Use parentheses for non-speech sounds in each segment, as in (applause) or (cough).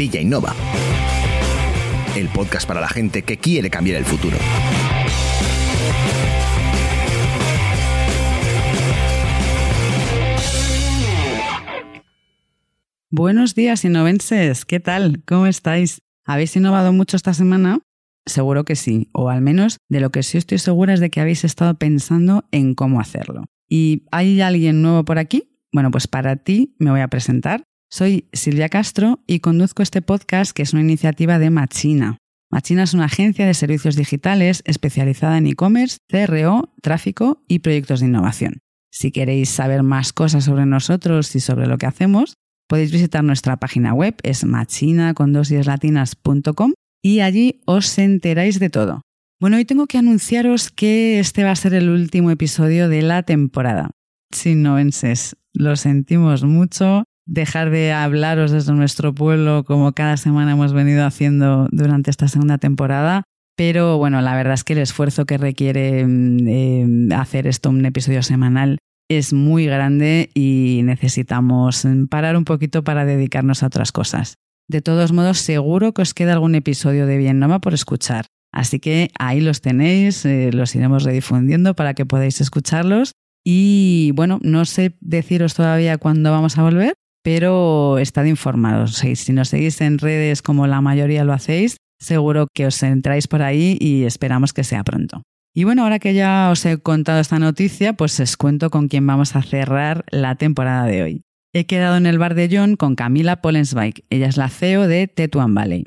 Villa Innova. El podcast para la gente que quiere cambiar el futuro. Buenos días, innovenses. ¿Qué tal? ¿Cómo estáis? ¿Habéis innovado mucho esta semana? Seguro que sí, o al menos de lo que sí estoy segura es de que habéis estado pensando en cómo hacerlo. ¿Y hay alguien nuevo por aquí? Bueno, pues para ti me voy a presentar. Soy Silvia Castro y conduzco este podcast que es una iniciativa de Machina. Machina es una agencia de servicios digitales especializada en e-commerce, CRO, tráfico y proyectos de innovación. Si queréis saber más cosas sobre nosotros y sobre lo que hacemos, podéis visitar nuestra página web, es machina.com y allí os enteráis de todo. Bueno, hoy tengo que anunciaros que este va a ser el último episodio de la temporada. Sin novenses, lo sentimos mucho. Dejar de hablaros desde nuestro pueblo como cada semana hemos venido haciendo durante esta segunda temporada. Pero bueno, la verdad es que el esfuerzo que requiere mm, eh, hacer esto un episodio semanal es muy grande y necesitamos parar un poquito para dedicarnos a otras cosas. De todos modos, seguro que os queda algún episodio de Bien Nova por escuchar. Así que ahí los tenéis, eh, los iremos redifundiendo para que podáis escucharlos. Y bueno, no sé deciros todavía cuándo vamos a volver, pero estad informados. Si nos seguís en redes como la mayoría lo hacéis, seguro que os entráis por ahí y esperamos que sea pronto. Y bueno, ahora que ya os he contado esta noticia, pues os cuento con quién vamos a cerrar la temporada de hoy. He quedado en el bar de John con Camila Pollensbike. Ella es la CEO de Tetuan Valley.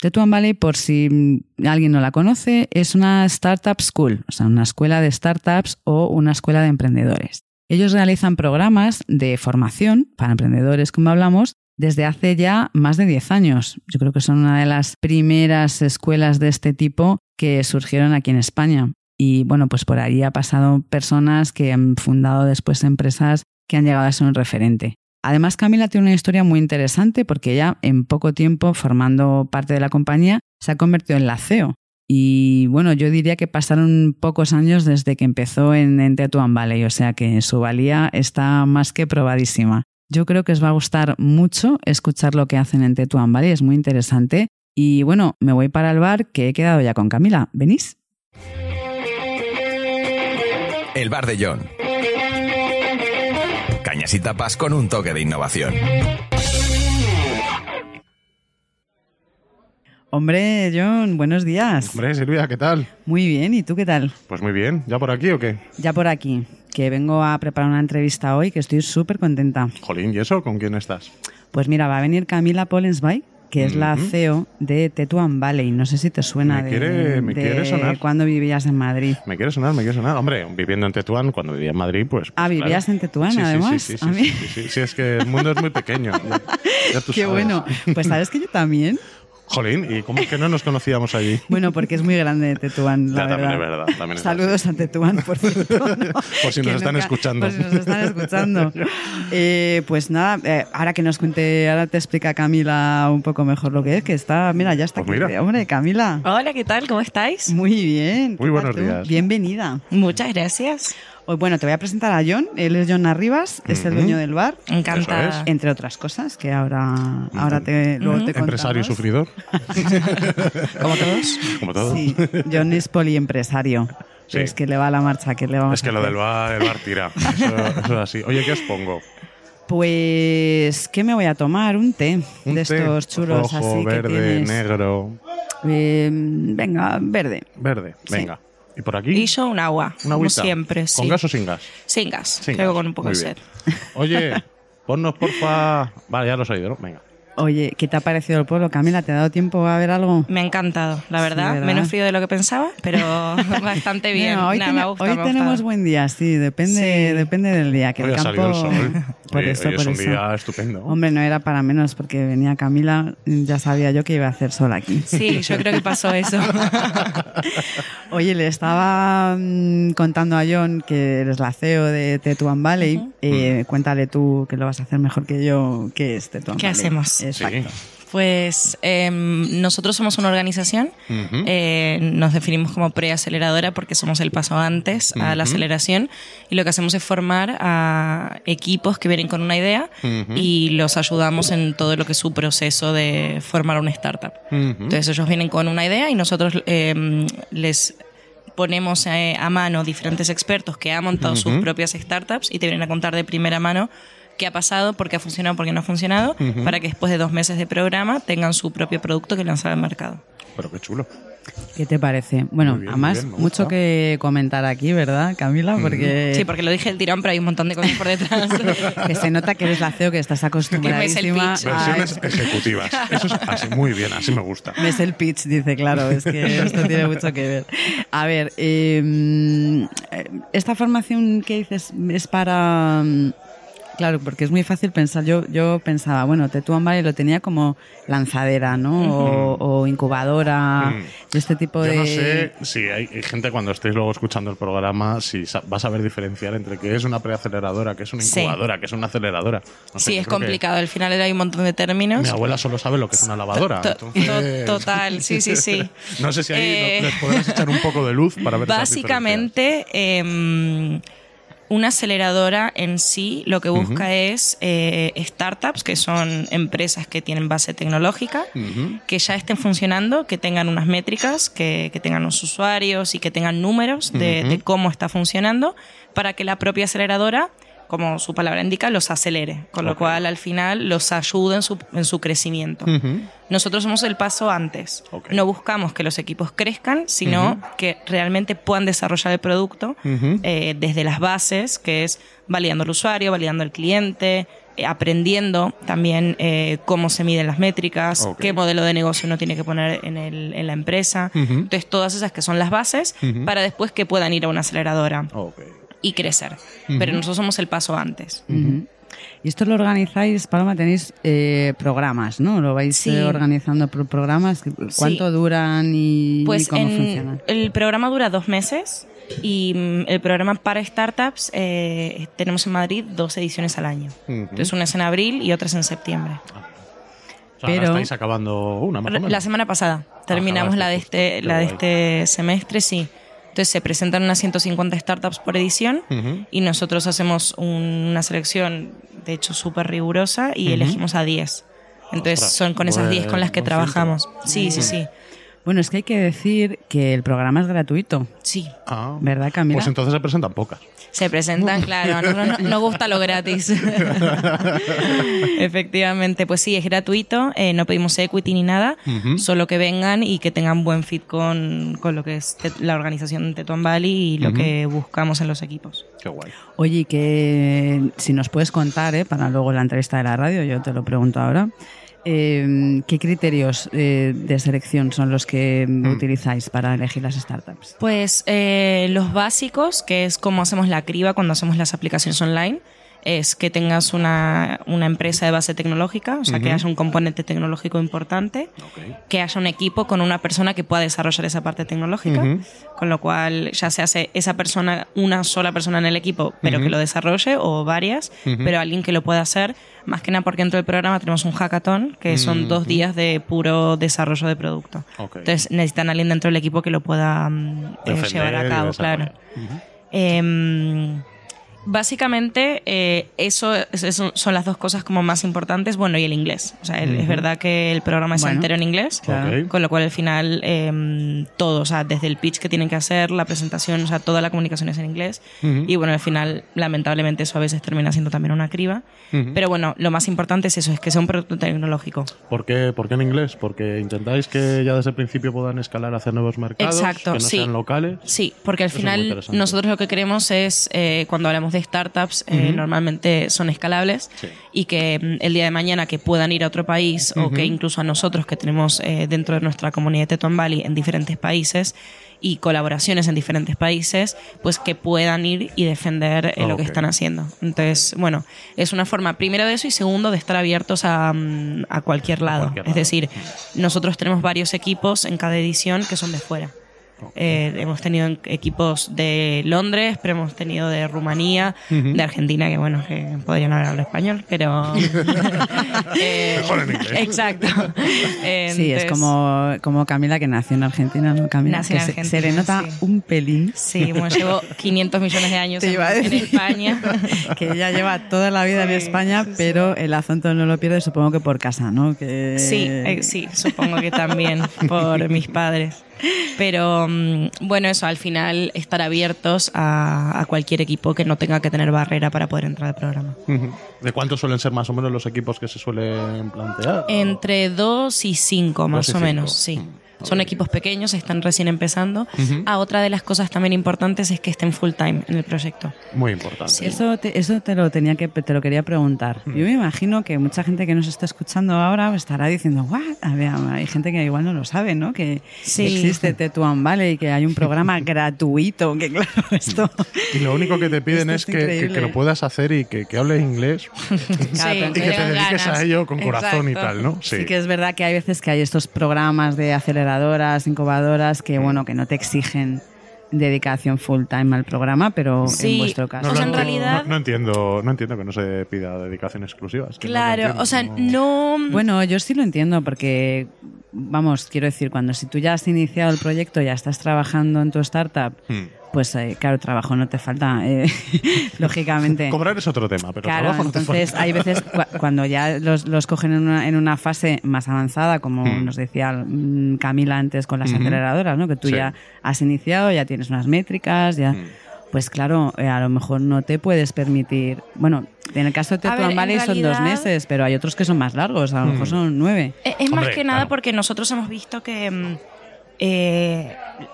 Tetuan Valley, por si alguien no la conoce, es una startup school, o sea, una escuela de startups o una escuela de emprendedores. Ellos realizan programas de formación para emprendedores, como hablamos, desde hace ya más de 10 años. Yo creo que son una de las primeras escuelas de este tipo que surgieron aquí en España. Y bueno, pues por ahí ha pasado personas que han fundado después empresas que han llegado a ser un referente. Además, Camila tiene una historia muy interesante porque ella, en poco tiempo, formando parte de la compañía, se ha convertido en la CEO. Y bueno, yo diría que pasaron pocos años desde que empezó en, en Tetuan Valley, o sea que su valía está más que probadísima. Yo creo que os va a gustar mucho escuchar lo que hacen en Tetuan Valley, es muy interesante. Y bueno, me voy para el bar que he quedado ya con Camila. ¿Venís? El bar de John. Cañas y tapas con un toque de innovación. Hombre, John, buenos días. Hombre, Silvia, ¿qué tal? Muy bien, ¿y tú qué tal? Pues muy bien. ¿Ya por aquí o qué? Ya por aquí, que vengo a preparar una entrevista hoy que estoy súper contenta. Jolín, ¿y eso? ¿Con quién estás? Pues mira, va a venir Camila Pollensby, que es la. CEO de Tetuan Valley. No sé si te suena Me de, quiere- me de quiere sonar. cuando vivías en Madrid. Me quiere sonar, me quiere sonar. Hombre, viviendo en Tetuán, cuando vivía en Madrid, pues. Ah, pues, vivías claro. en Tetuán, Sí, además. Sí, sí, A sí, sí, sí, sí, es que el mundo es muy pequeño. Ya, ya (laughs) tú Qué sabes. bueno. Pues sabes que yo también. Jolín, ¿y cómo es que no nos conocíamos allí? (laughs) Bueno, porque es muy grande Tetuán, la Ya, también verdad. es verdad, también es Saludos a Tetuán, por cierto. ¿no? (laughs) Por si nos Que están escuchando. Por si nos están escuchando. (laughs) Eh, pues nada, eh, ahora que nos cuente, ahora te explica Camila un poco mejor lo que es, que está, mira, ya está Pues aquí. mira. Hombre, Camila. Hola, ¿qué tal? ¿Cómo estáis? Muy bien. Muy ¿qué buenos días. Bienvenida. Muchas gracias. Hoy, bueno, te voy a presentar a John. Él es John Arribas, es el Ujú. dueño del bar. Encantada. Eso Entre otras cosas, que ahora, ahora te, luego te contamos. Empresario sufridor, (laughs) Como todos. como todo. Sí, John es poliempresario. Sí. Es que le va la marcha, que le vamos Es que a lo del bar, el bar tira. Eso, eso es así. Oye, ¿qué os pongo? Pues, ¿qué me voy a tomar? Un té Un de té estos chulos rojo, así que verde, tienes. negro, Eh, venga, verde. verde. Sí. ¿Y por aquí? Y yo un agua. Una como siempre, sí. ¿Con gas o sin gas? Sin gas. Sin Creo gas. con un poco Muy de bien. sed. Oye, (laughs) ponnos porfa. Vale, ya lo he oído, ¿no? Venga. Oye, ¿qué te ha parecido el pueblo, Camila? ¿Te ha dado tiempo a ver algo? Me ha encantado, la verdad. ¿verdad? Menos frío de lo que pensaba, pero (laughs) bastante bien. No, hoy Nada, ten- me ha gustado, hoy me ha tenemos buen día, sí, depende, Sí. depende del día. Que Hoy el ha salido campo, el sol. (laughs) Por Hoy- eso, hoy es por un eso. día estupendo. Hombre, no era para menos porque venía Camila, ya sabía yo que iba a hacer sol aquí. Sí, yo creo que pasó eso. (laughs) Oye, le estaba mm, contando a John que eres la CEO de Tetuan Valley. Eh, cuéntale tú que lo vas a hacer mejor que yo, ¿qué es Tetuan ¿Qué Valley? hacemos? Exacto. Pues em, nosotros somos una organización, Ujú. eh, nos definimos como preaceleradora porque somos el paso antes a la aceleración y lo que hacemos es formar a equipos que vienen con una idea Ujú. y los ayudamos en todo lo que es su proceso de formar una startup. Entonces ellos vienen con una idea y nosotros em, les ponemos eh, a mano diferentes expertos que han montado sus propias startups y te vienen a contar de primera mano qué ha pasado, por qué ha funcionado, por qué no ha funcionado, para que después de dos meses de programa tengan su propio producto que lanzar al mercado. Pero qué chulo. ¿Qué te parece? Bueno, bien, además, bien, mucho que comentar aquí, ¿verdad, Camila? Porque, Sí, porque lo dije el tirón, pero hay un montón de cosas por detrás. (laughs) que se nota que eres la CEO, que estás acostumbradísima pitch. a... Versiones ejecutivas. Eso es así, muy bien, así me gusta. Ves el pitch, dice, claro, es que (laughs) esto tiene mucho que ver. A ver, eh, esta formación que dices es para... Claro, porque es muy fácil pensar. Yo, yo pensaba, bueno, Tetuan Valley lo tenía como lanzadera, ¿no? O, o incubadora, de este tipo Yo de... no sé si hay, hay gente cuando estéis luego escuchando el programa, si sa- vas a saber diferenciar entre qué es una preaceleradora, qué es una Sí. incubadora, qué es una aceleradora. No sé, sí, es que complicado. Al final hay un montón de términos. Mi abuela solo sabe lo que es una lavadora. To- entonces- to- total, sí, sí, sí. (laughs) No sé si ahí Eh, no- les podrás echar un poco de luz para ver esas Básicamente, em, una aceleradora en sí lo que busca es eh, startups, que son empresas que tienen base tecnológica, que ya estén funcionando, que tengan unas métricas, que, que tengan los usuarios y que tengan números de cómo está funcionando, para que la propia aceleradora, como su palabra indica, los acelere, con lo Ok. cual al final los ayude en su, en su crecimiento. Ujú. Nosotros somos el paso antes. Ok. No buscamos que los equipos crezcan, sino que realmente puedan desarrollar el producto Ujú. eh, desde las bases, que es validando al usuario, validando al cliente, eh, aprendiendo también eh, cómo se miden las métricas, Ok. qué modelo de negocio uno tiene que poner en, el- en la empresa. Entonces, todas esas que son las bases para después que puedan ir a una aceleradora. Y crecer. Pero nosotros somos el paso antes. Ujú. Y esto lo organizáis, Paloma, tenéis eh, programas, ¿no? Lo vais Sí. eh, organizando por programas. ¿Cuánto duran y, y Pues cómo en- funcionan? el programa dura dos meses y mm, el programa para startups eh, tenemos en Madrid dos ediciones al año. Ujú. Entonces una es en abril y otra es en septiembre. O sea, Pero- ahora estáis acabando una, más o menos. La semana pasada terminamos la de este, la de este semestre, sí. Entonces se presentan unas 150 startups por edición y nosotros hacemos un- una selección, de hecho, súper rigurosa y elegimos a 10. Entonces Ostras, son con esas 10 buen- con las que trabajamos. Sí, sí, sí. Bueno, es que hay que decir que el programa es gratuito, Sí. Ah. ¿verdad, Camila? Pues entonces se presentan pocas. Se presentan, claro, nosotros no- nos gusta lo gratis. (laughs) Efectivamente, pues sí, es gratuito, eh, no pedimos equity ni nada, solo que vengan y que tengan buen fit con, con lo que es la organización Tetuan Valley y lo que buscamos en los equipos. Qué guay. Oye, y que si nos puedes contar, ¿eh? para luego la entrevista de la radio, yo te lo pregunto ahora, eh, ¿qué criterios eh, de selección son los que Mm. utilizáis para elegir las startups? Pues eh, los básicos, que es cómo hacemos la criba cuando hacemos las aplicaciones online, es que tengas una, una empresa de base tecnológica, o sea, que haya un componente tecnológico importante, que haya un equipo con una persona que pueda desarrollar esa parte tecnológica, con lo cual ya se hace esa persona, una sola persona en el equipo, pero que lo desarrolle, o varias, pero alguien que lo pueda hacer, más que nada porque dentro del programa tenemos un hackathon, que son dos días de puro desarrollo de producto. Entonces necesitan a alguien dentro del equipo que lo pueda eh, llevar a cabo, claro. Básicamente, eh, eso, eso son las dos cosas como más importantes. Bueno, y el inglés. O sea, el- es Ujú. verdad que el programa es Bueno, entero en inglés. claro. Ok. Con lo cual, al final, em, todo, o sea, desde el pitch que tienen que hacer, la presentación, o sea, toda la comunicación es en inglés. Ujú. Y bueno, al final, lamentablemente, eso a veces termina siendo también una criba. Ujú. Pero bueno, lo más importante es eso, es que sea un producto tecnológico. ¿Por qué, por qué en inglés? Porque intentáis que ya desde el principio puedan escalar hacia nuevos mercados, Exacto, que no sí. sean locales. Sí, porque al Eso es final nosotros lo que queremos es, eh, cuando hablamos de startups eh, normalmente son escalables Sí. y que mm, el día de mañana que puedan ir a otro país o que incluso a nosotros que tenemos eh, dentro de nuestra comunidad de Tetuán Valley en diferentes países y colaboraciones en diferentes países, pues que puedan ir y defender eh, lo que están haciendo. Entonces, bueno, es una forma primero de eso y segundo de estar abiertos a, mm, a cualquier lado. cualquier es decir, nosotros tenemos varios equipos en cada edición que son de fuera. Eh, hemos tenido en- equipos de Londres, pero hemos tenido de Rumanía, de Argentina, que bueno, que podrían hablar español, pero... (laughs) (laughs) Eh, Mejor en inglés. Exacto. (laughs) Eh, Sí, es como, como Camila que nació en Argentina, ¿no? Camila, Nació en que se- se, Argentina, le nota sí. un pelín. Sí, bueno, llevo 500 millones de años en, en decir. España. que ella lleva toda la vida en España, sí, sí. pero el acento no lo pierde, supongo que por casa, ¿no? Que... Sí, eh, sí, supongo que también por mis padres. Pero mm, bueno, eso, al final estar abiertos a, a cualquier equipo que no tenga que tener barrera para poder entrar al programa. ¿De cuántos suelen ser más o menos los equipos que se suelen plantear? Entre dos y cinco, más o cinco. menos, sí. Mm, Son equipos pequeños, están recién empezando. Ah, otra de las cosas también importantes es que estén full time en el proyecto. Muy importante. Eso te, eso te lo tenía que te lo quería preguntar. Hmm. Yo me imagino que mucha gente que nos está escuchando ahora estará diciendo, "What?". A ver, hay gente que igual no lo sabe, ¿no? Que Sí. existe (laughs) Tetuan Valley, que hay un programa gratuito, que claro, (laughs) esto Y lo único que te piden es es que, que- que lo puedas hacer y que, que hables inglés (laughs) Sí, y que te dediques ganas. a ello con corazón y Exacto. tal, ¿no? Sí. que es verdad que hay veces que hay estos programas de aceleradoras, incubadoras, que bueno, que no te exigen dedicación full time al programa, pero Sí, en vuestro caso. o sea, en lo entiendo. realidad- No, no entiendo, no entiendo que no se pida dedicación exclusiva. es que no lo Claro, entiendo, o sea, no- no... Bueno, yo sí lo entiendo porque, vamos, quiero decir, cuando si tú ya has iniciado el proyecto, ya estás trabajando en tu startup, Hmm. Pues eh, claro, trabajo no te falta, eh, (laughs) lógicamente. Cobrar es otro tema, pero Claro, trabajo no te entonces falta. hay veces cu- cuando ya los, los cogen en una, en una fase más avanzada, como Mm. nos decía mm, Camila antes con las aceleradoras, ¿no? que tú Sí. ya has iniciado, ya tienes unas métricas, ya... Mm. Pues claro, eh, a lo mejor no te puedes permitir. Bueno, en el caso de Tetuán Valley son dos meses, pero hay otros que son más largos, a lo mejor Mm. son nueve. Es más que nada claro. porque nosotros hemos visto que, mm, eh,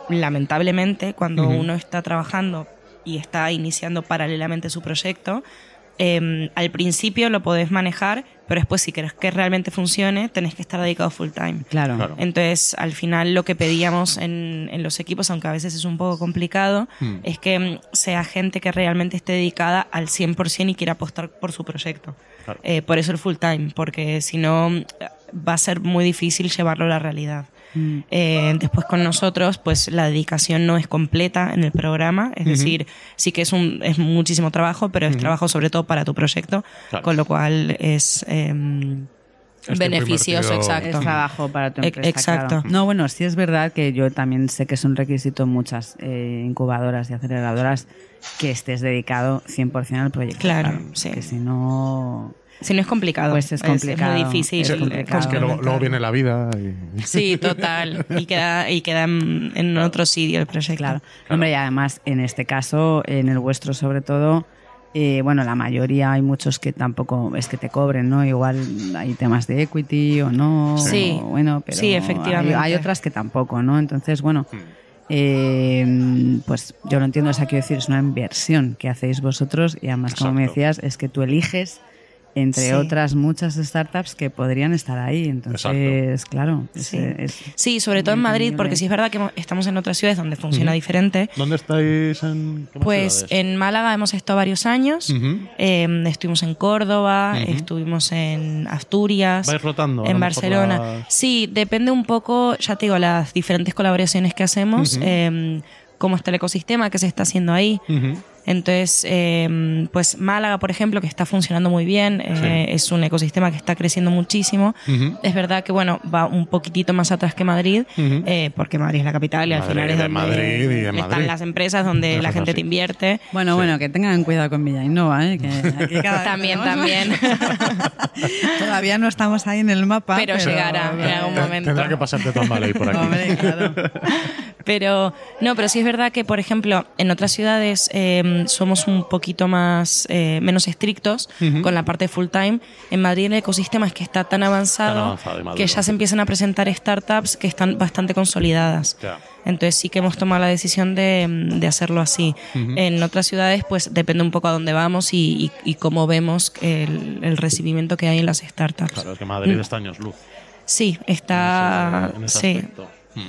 lamentablemente, cuando uno está trabajando y está iniciando paralelamente su proyecto, eh, al principio lo podés manejar, pero después si querés que realmente funcione, tenés que estar dedicado full time. Claro. Claro. Entonces, al final lo que pedíamos en, en los equipos, aunque a veces es un poco complicado, Hmm. es que mm, sea gente que realmente esté dedicada al 100% y quiera apostar por su proyecto. Claro. Eh, por eso el full time, porque si no va a ser muy difícil llevarlo a la realidad. Mm. Eh, después con nosotros, pues la dedicación no es completa en el programa, es decir, sí que es un es muchísimo trabajo, pero es trabajo sobre todo para tu proyecto, Claro. con lo cual es em, beneficioso, exacto. Es trabajo para tu empresa. exacto. claro. No, bueno, sí es verdad que yo también sé que es un requisito en muchas eh, incubadoras y aceleradoras que estés dedicado 100% al proyecto. Claro, sí. Que si no. Si no es complicado. Pues es complicado, muy difícil. es complicado. Es que luego, viene la vida y... (laughs) Sí, total. Y queda, y queda en, otro sitio el proyecto. Claro. Hombre, y además, en este caso, en el vuestro sobre todo, eh, bueno, la mayoría hay muchos que tampoco es que te cobren, ¿no? Igual hay temas de equity o no. Sí. o bueno, pero Sí, efectivamente. Hay, hay otras que tampoco, ¿no? Entonces, bueno. Hmm. eh, pues yo lo entiendo, o sea, quiero decir, es una inversión que hacéis vosotros y además, como me decías, es que tú eliges entre Sí. otras muchas startups que podrían estar ahí. Entonces, claro, es- Sí. es- Sí, sobre todo en Madrid, porque sí es verdad que estamos en otras ciudades donde funciona diferente. ¿Dónde estáis en qué Pues ciudades? en Málaga hemos estado varios años. Eh, estuvimos en Córdoba, estuvimos en Asturias. ¿Vais rotando? En Barcelona. las- Sí, depende un poco, ya te digo, las diferentes colaboraciones que hacemos, eh, cómo está el ecosistema, qué se está haciendo ahí. Ujú. Entonces, eh, pues Málaga, por ejemplo, que está funcionando muy bien, eh, es un ecosistema que está creciendo muchísimo. Ujú. Es verdad que, bueno, va un poquitito más atrás que Madrid, Ujú. eh, porque Madrid es la capital y al Madrid, final es de donde Madrid y están Madrid. las empresas, donde Eso la gente así. te invierte. Bueno, bueno, que tengan cuidado con Villa Innova, ¿eh? Que (laughs) aquí cada vez También, tenemos- también. (laughs) Todavía no estamos ahí en el mapa. Pero llegará en algún momento. Tendrá que pasarte Tom Valley por aquí. Hombre, claro. (laughs) Pero no, pero sí es verdad que, por ejemplo, en otras ciudades eh, somos un poquito más eh, menos estrictos con la parte full time. En Madrid el ecosistema es que está tan avanzado, Tan avanzado que ya se empiezan a presentar startups que están bastante consolidadas. Ya. Entonces sí que hemos tomado la decisión de, de hacerlo así. En otras ciudades, pues depende un poco a dónde vamos y, y- y cómo vemos el, el recibimiento que hay en las startups. Claro, es que Madrid Mm. está años luz. Sí, está. en ese sí. aspecto. Mm.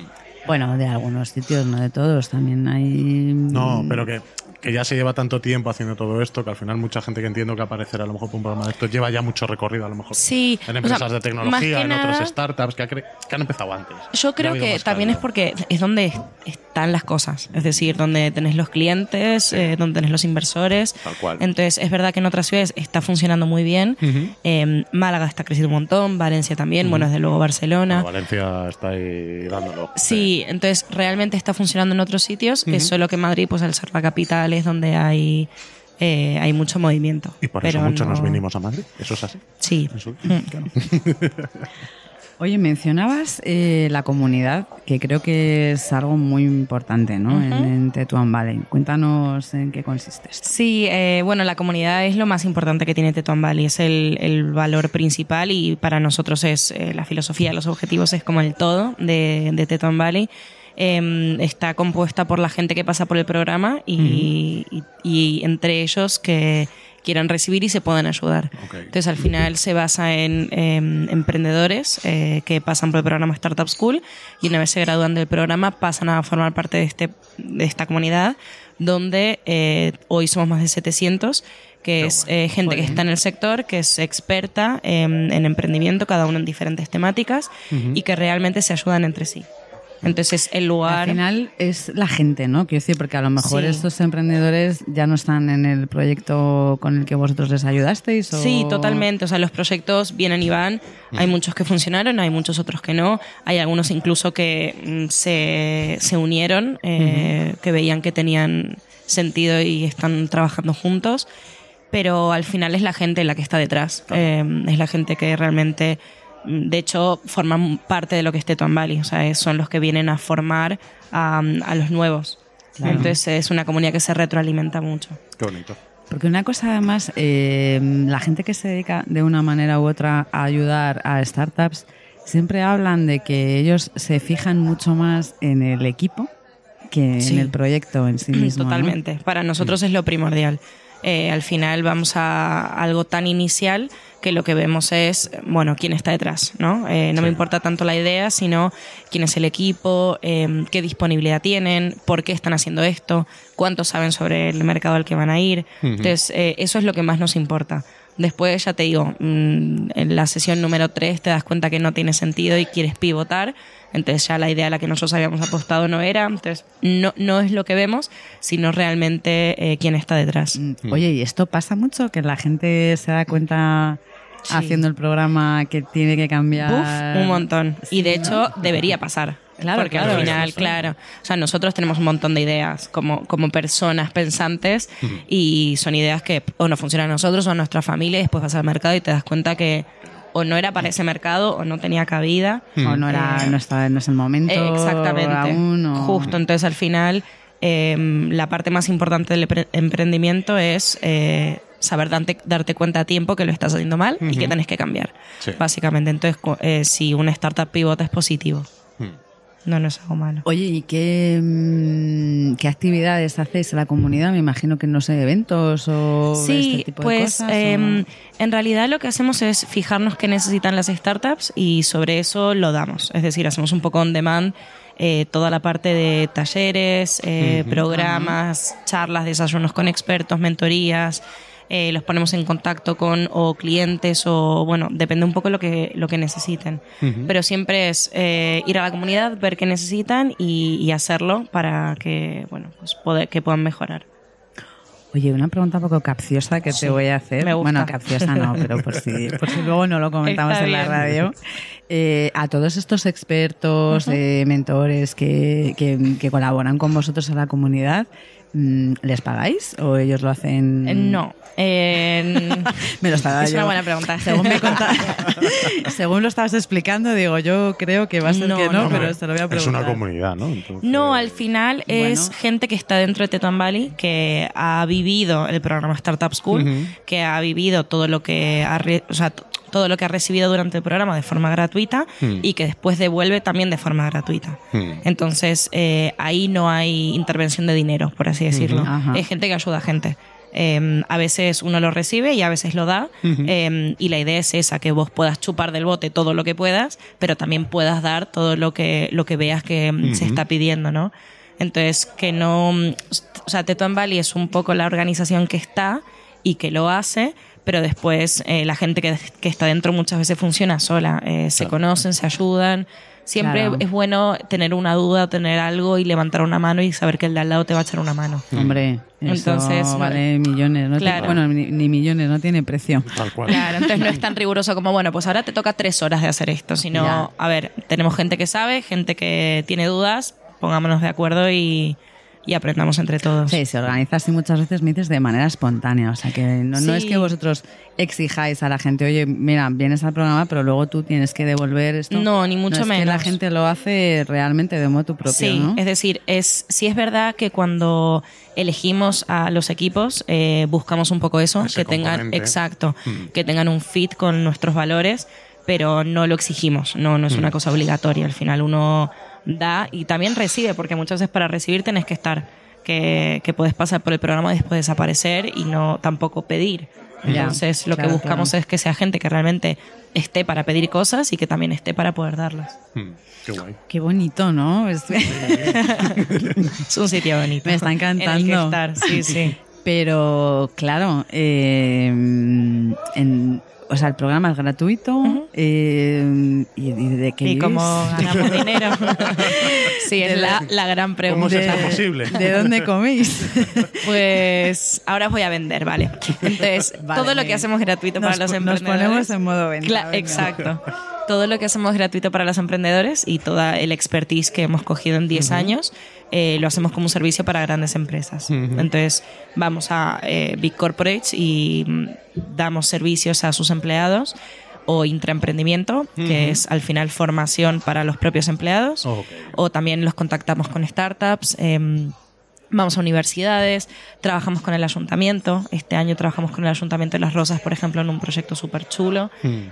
Bueno, de algunos sitios, no de todos. También hay. No, pero que, que ya se lleva tanto tiempo haciendo todo esto que al final mucha gente que entiendo que aparecerá a lo mejor por un programa de esto lleva ya mucho recorrido a lo mejor. Sí, En o empresas sea, de tecnología, en nada- otras startups que, ha que han empezado antes. Yo creo que también es calidad. porque es donde están las cosas, es decir, donde tenés los clientes, eh, donde tenés los inversores. Tal cual. Entonces, es verdad que en otras ciudades está funcionando muy bien. Eh, Málaga está creciendo un montón, Valencia también, bueno, desde luego Barcelona. Bueno, Valencia está ahí dándolo. Sí, entonces realmente está funcionando en otros sitios, es solo que Madrid, pues al ser la capital, es donde hay, eh, hay mucho movimiento. Y por Pero eso muchos no- nos vinimos a Madrid. Eso es así. Sí. Eso- (laughs) Oye, mencionabas eh, la comunidad, que creo que es algo muy importante ¿no? en, en Tetuán Valley. Cuéntanos en qué consiste esto. Sí, eh, bueno, la comunidad es lo más importante que tiene Tetuán Valley, es el, el valor principal y para nosotros es eh, la filosofía, los objetivos es como el todo de, de Tetuán Valley. Eh, está compuesta por la gente que pasa por el programa y, y- y entre ellos que quieran recibir y se puedan ayudar. Ok. Entonces al final se basa en em, emprendedores eh, que pasan por el programa Startup School y una vez se gradúan del programa pasan a formar parte de, este, de esta comunidad donde eh, hoy somos más de 700 que es eh, gente que está en el sector, que es experta em, en emprendimiento, cada uno en diferentes temáticas y que realmente se ayudan entre sí. Entonces el lugar... Al final es la gente, ¿no? Quiero decir, porque a lo mejor Sí. estos emprendedores ya no están en el proyecto con el que vosotros les ayudasteis. ¿o? Sí, totalmente. O sea, los proyectos vienen y van. Hay muchos que funcionaron, hay muchos otros que no. Hay algunos incluso que mm, se, se unieron, eh, que veían que tenían sentido y están trabajando juntos. Pero al final es la gente la que está detrás. Eh, es la gente que realmente, mm, de hecho, forman parte de lo que es Tetuán Valley. O sea, son los que vienen a formar a, a los nuevos. Entonces es una comunidad que se retroalimenta mucho. Qué bonito. Porque una cosa además, eh, la gente que se dedica de una manera u otra a ayudar a startups, siempre hablan de que ellos se fijan mucho más en el equipo que Sí. en el proyecto en sí (clears throat) mismo. ¿no? Totalmente. Para nosotros es lo primordial. Eh, al final vamos a algo tan inicial que lo que vemos es, bueno, quién está detrás, ¿no? Eh, no me importa tanto la idea, sino quién es el equipo, eh, qué disponibilidad tienen, por qué están haciendo esto, cuánto saben sobre el mercado al que van a ir. Entonces, eh, eso es lo que más nos importa. Después, ya te digo, mm, en la sesión número 3 te das cuenta que no tiene sentido y quieres pivotar. Entonces ya la idea a la que nosotros habíamos apostado no era. Entonces no, no es lo que vemos, sino realmente eh, quién está detrás. Mm, Oye, ¿y esto pasa mucho? Que la gente se da cuenta Sí. haciendo el programa que tiene que cambiar. Uf, un montón. y de hecho debería pasar. Claro, porque claro, al final, eso claro, o sea, nosotros tenemos un montón de ideas como, como personas pensantes y son ideas que o no funcionan a nosotros o a nuestra familia y después vas al mercado y te das cuenta que o no era para ese mercado o no tenía cabida. O no, era, no, está, no es el momento. Eh, Exactamente. aún, o- Justo. Entonces, al final, eh, la parte más importante del empre- emprendimiento es eh, saber darte, darte cuenta a tiempo que lo estás haciendo mal y que tenés que cambiar. Sí. Básicamente. Entonces, eh, si una startup pivota es positivo. No, no es algo malo. Oye, ¿y qué, mm, qué actividades hacéis en la comunidad? Me imagino que no sé, eventos o Sí, este tipo de pues cosas. em, o- en realidad lo que hacemos es fijarnos qué necesitan las startups y sobre eso lo damos. Es decir, hacemos un poco on demand eh, toda la parte de talleres, eh, programas, charlas, desayunos con expertos, mentorías. Eh, los ponemos en contacto con o clientes o bueno depende un poco lo que lo que necesiten pero siempre es eh, ir a la comunidad ver qué necesitan y, y hacerlo para que bueno pues poder, que puedan mejorar Oye, una pregunta un poco capciosa que Sí, te voy a hacer. me gusta. Bueno, capciosa no, pero por si, (laughs) por si luego no lo comentamos en la radio. Eh, a todos estos expertos, eh, mentores que, que- que colaboran con vosotros en la comunidad, ¿les pagáis o ellos lo hacen? Eh, No. Eh, (laughs) Me lo estaba es yo- una buena pregunta. Según, me conta- (laughs) según lo estabas explicando, digo, yo creo que va a ser No, que no, no, pero se lo voy a Es preguntar. una comunidad, ¿no? Entonces- No, al final es Bueno. gente que está dentro de Teton Valley, que ha vivido el programa Startup School, que ha vivido todo lo que ha, o sea, todo lo que ha recibido durante el programa de forma gratuita Hmm. y que después devuelve también de forma gratuita. Hmm. Entonces, eh, ahí no hay intervención de dinero, por así decirlo. Es gente que ayuda a gente. Eh, a veces uno lo recibe y a veces lo da. Eh, y la idea es esa, que vos puedas chupar del bote todo lo que puedas, pero también puedas dar todo lo que, lo que veas que mm, se está pidiendo, ¿no? Entonces, que no... O sea, Teton Valley es un poco la organización que está y que lo hace, pero después eh, la gente que, que está dentro muchas veces funciona sola. Eh, se conocen, se ayudan. Siempre Claro. es bueno tener una duda, tener algo y levantar una mano y saber que el de al lado te va a echar una mano. Hombre, eso Entonces, no- vale millones, no Claro. Tiene- bueno, ni, ni millones, no tiene precio. Tal cual. Claro, entonces no es tan riguroso como, bueno, pues ahora te toca tres horas de hacer esto, sino, Ya. a ver, tenemos gente que sabe, gente que tiene dudas, pongámonos de acuerdo y, y aprendamos entre todos. Sí, se organiza así muchas veces, me dices, de manera espontánea. O sea, que no, no es que vosotros exijáis a la gente, oye, mira, vienes al programa, pero luego tú tienes que devolver esto. No, ni mucho es que la menos. gente lo hace realmente de modo propio, Sí, ¿no? es decir, es, sí es verdad que cuando elegimos a los equipos eh, buscamos un poco eso, Ese que tengan, componente. exacto, que tengan un fit con nuestros valores, pero no lo exigimos, no, no es una cosa obligatoria. Al final uno da y también recibe, porque muchas veces para recibir tenés que estar, que, que puedes pasar por el programa y después desaparecer y no tampoco pedir. Entonces lo claro, que buscamos claro. es que sea gente que realmente esté para pedir cosas y que también esté para poder darlas. Hmm, Qué guay. Qué bonito, ¿no? Es- Es un sitio bonito. Me está En el que encantando. estar, sí, sí. Pero, claro, eh, en- o sea, el programa es gratuito. eh, ¿y, y de qué ¿Y cómo ganamos (laughs) dinero? sí, es De la- la, la gran ¿Cómo pregunta. es esto posible? ¿De dónde coméis? (laughs) Pues ahora os voy a vender, ¿vale? Entonces, (laughs) Vale, todo lo que hacemos gratuito Nos para los po- nos emprendedores. ponemos en modo venta, exacto. Todo lo que hacemos gratuito para los emprendedores y toda el expertise que hemos cogido en 10 años eh, lo hacemos como un servicio para grandes empresas. Entonces, vamos a eh, Big Corporates y mm, damos servicios a sus empleados o intraemprendimiento, que es al final formación para los propios empleados, o también los contactamos con startups. em, Vamos a universidades, trabajamos con el ayuntamiento. Este año trabajamos con el ayuntamiento de Las Rosas, por ejemplo, en un proyecto súper chulo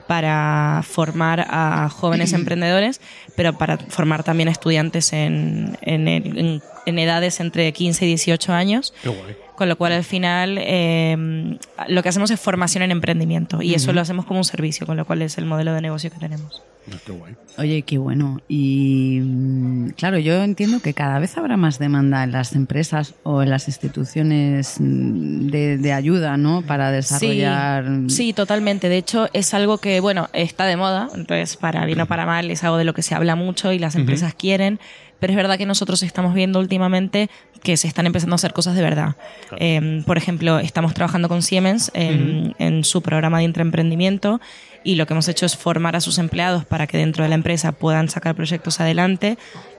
para formar a jóvenes (clears throat) emprendedores, pero para formar también estudiantes en, en- en- en edades entre 15 y 18 años. Qué guay. Con lo cual, al final, eh, lo que hacemos es formación en emprendimiento y eso lo hacemos como un servicio, con lo cual es el modelo de negocio que tenemos. Qué guay. Oye, qué bueno. Y mm, claro, yo entiendo que cada vez habrá más demanda en las empresas o en las instituciones mm, de, de ayuda, ¿no? Para desarrollar. Sí, sí, totalmente. De hecho, es algo que, bueno, está de moda, entonces para bien o para mal es algo de lo que se habla mucho y las empresas quieren, pero es verdad que nosotros estamos viendo últimamente que se están empezando a hacer cosas de verdad. Eh, por ejemplo, estamos trabajando con Siemens en, en su programa de intraemprendimiento y lo que hemos hecho es formar a sus empleados para que dentro de la empresa puedan sacar proyectos adelante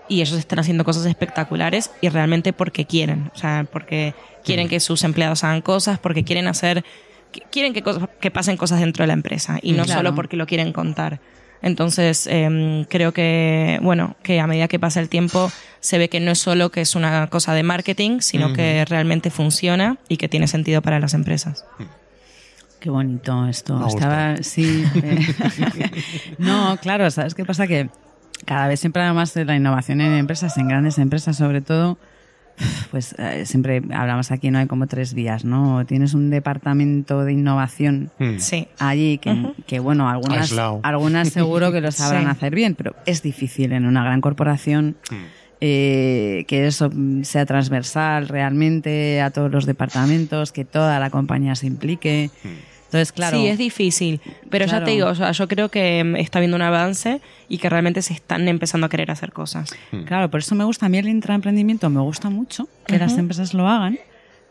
y ellos están haciendo cosas espectaculares y realmente porque quieren, o sea, porque quieren que sus empleados hagan cosas, porque quieren hacer, que- quieren que, cosas- que pasen cosas dentro de la empresa y no Claro. solo porque lo quieren contar. Entonces, em, creo que, bueno, que a medida que pasa el tiempo se ve que no es solo que es una cosa de marketing, sino que realmente funciona y que tiene sentido para las empresas. Qué bonito esto. Me Estaba, sí. eh, (laughs) no, claro, ¿sabes qué pasa? Que cada vez siempre además de la innovación en empresas, en grandes empresas sobre todo, pues eh, siempre hablamos aquí, ¿no? Hay como tres vías, ¿no? Tienes un departamento de innovación Hmm. Sí. allí que, que, bueno, algunas, Aislado. algunas (laughs) seguro que lo sabrán Sí. hacer bien, pero es difícil en una gran corporación eh, que eso mm, sea transversal realmente a todos los departamentos, que toda la compañía se implique. Entonces, claro. Sí, es difícil. Pero Claro. ya te digo, o sea, yo creo que mm, está habiendo un avance y que realmente se están empezando a querer hacer cosas. Claro, por eso me gusta a mí el intraemprendimiento, me gusta mucho que las empresas lo hagan,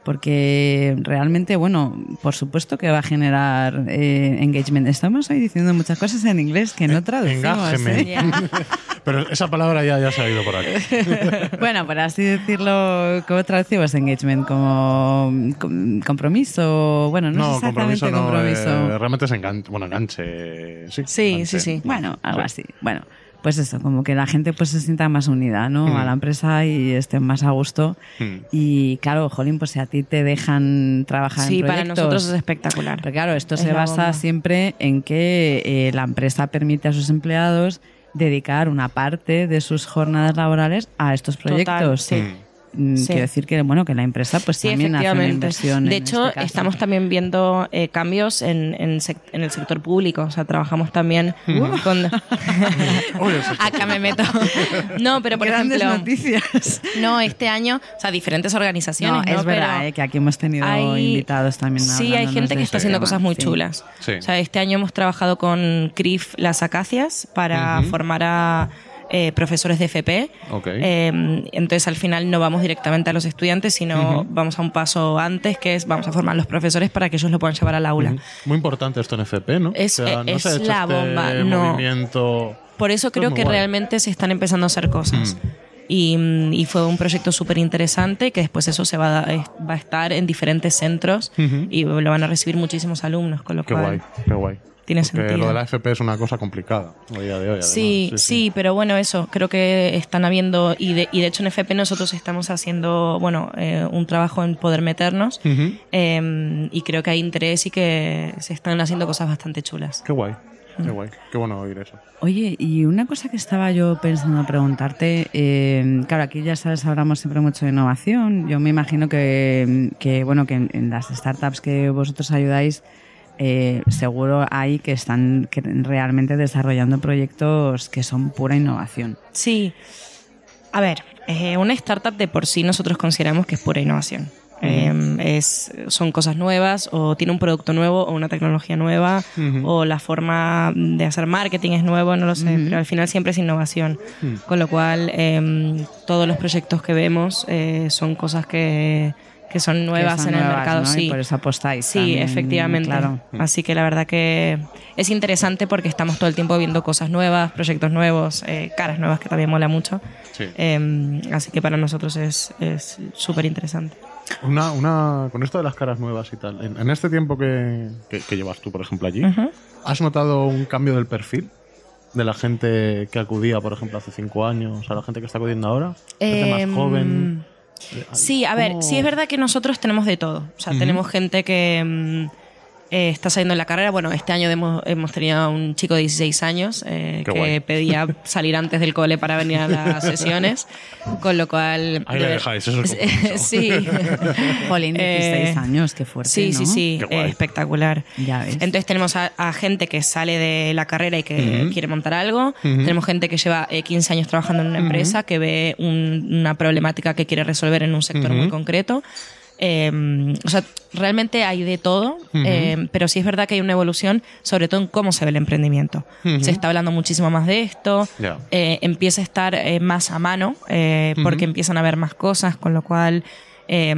porque realmente, bueno, por supuesto que va a generar eh, engagement. Estamos ahí diciendo muchas cosas en inglés que no traducimos. ¿eh? (laughs) Pero esa palabra ya, ya se ha ido por aquí. (laughs) bueno, por así decirlo, ¿cómo traducimos engagement? Como com- compromiso, bueno, no, es exactamente compromiso no. compromiso. eh, realmente es enganche. Bueno, enganche. Sí, Sí, enganche. sí, sí. Bueno, algo Sí. así. Bueno, pues eso, como que la gente pues se sienta más unida, ¿no? A la empresa y esté más a gusto. Hmm. Y claro, Jolín, pues si a ti te dejan trabajar Sí, en para proyectos... nosotros es espectacular. Pero claro, esto Es se basa bomba. siempre en que eh, la empresa permite a sus empleados dedicar una parte de sus jornadas laborales a estos Total, proyectos. sí. Mm, Sí. Quiero decir que bueno que la empresa pues Sí, también hace una inversión. De en hecho, este caso. estamos también viendo eh, cambios en, en, el sector público. O sea, trabajamos también (laughs) con. (laughs) Acá me meto. No, pero por grandes ejemplo. noticias. No, este año, o sea, diferentes organizaciones. No, ¿no? es verdad Pero eh, que aquí hemos tenido hay- invitados también. Sí, hay gente que está este haciendo tema, cosas muy sí. chulas. Sí. O sea, este año hemos trabajado con CRIF Las Acacias para formar a eh, profesores de FP. Ok. Eh, entonces, al final no vamos directamente a los estudiantes, sino vamos a un paso antes, que es vamos a formar a los profesores para que ellos lo puedan llevar al aula. Muy importante esto en FP, ¿no? Es- O sea, no es se ha hecho la este bomba, no. movimiento. Por eso Esto es creo muy que guay. realmente se están empezando a hacer cosas. Y, mm, y fue un proyecto súper interesante que después eso se va a, es- va a estar en diferentes centros y lo van a recibir muchísimos alumnos, con lo Qué cual guay, qué guay. Tiene Porque sentido. lo de la FP es una cosa complicada a día de hoy. Sí, sí, pero bueno, eso, creo que están habiendo, y de, y de hecho en FP nosotros estamos haciendo, bueno, eh, un trabajo en poder meternos, eh, y creo que hay interés y que se están haciendo cosas bastante chulas. Qué guay, Mm. qué guay. Qué bueno oír eso. Oye, y una cosa que estaba yo pensando preguntarte, eh, claro, aquí ya sabes, hablamos siempre mucho de innovación. Yo me imagino que, que, bueno, que en, en las startups que vosotros ayudáis, eh, seguro hay que están que realmente desarrollando proyectos que son pura innovación. Sí, a ver, eh, una startup de por sí nosotros consideramos que es pura innovación. Eh, es, son cosas nuevas o tiene un producto nuevo o una tecnología nueva o la forma de hacer marketing es nuevo, no lo sé, pero al final siempre es innovación. Con lo cual eh, todos los proyectos que vemos eh, son cosas que, que son nuevas Que son en el nuevas, mercado, ¿no? Y sí. por eso apostáis. Sí, también, efectivamente. Claro. Así que la verdad que es interesante porque estamos todo el tiempo viendo cosas nuevas, proyectos nuevos, eh, caras nuevas que también mola mucho. Sí. Eh, así que para nosotros es es súper interesante. Una, una, con esto de las caras nuevas y tal, en, en este tiempo que, que- que llevas tú, por ejemplo, allí, ¿has notado un cambio del perfil de la gente que acudía, por ejemplo, hace cinco años, a la gente que está acudiendo ahora? Gente Em, más joven. Sí, a ver, ¿Cómo? sí es verdad que nosotros tenemos de todo. O sea, tenemos gente que mm, eh, está saliendo en la carrera. Bueno, este año hemos, hemos tenido a un chico de 16 años eh, que guay. pedía (laughs) salir antes del cole para venir a las (laughs) sesiones, con lo cual... Ahí de- dejáis, eso es el (laughs) sí. Jolín, 16 Eh, años, qué fuerte. Sí, sí, ¿no? sí, eh, espectacular. Ya ves. Entonces tenemos a, a gente que sale de la carrera y que quiere montar algo, tenemos gente que lleva eh, 15 años trabajando en una empresa, que ve un- una problemática que quiere resolver en un sector muy concreto. Eh, o sea, realmente hay de todo, eh, pero sí es verdad que hay una evolución, sobre todo en cómo se ve el emprendimiento. Se está hablando muchísimo más de esto, eh, empieza a estar eh, más a mano, eh, porque empiezan a haber más cosas, con lo cual eh,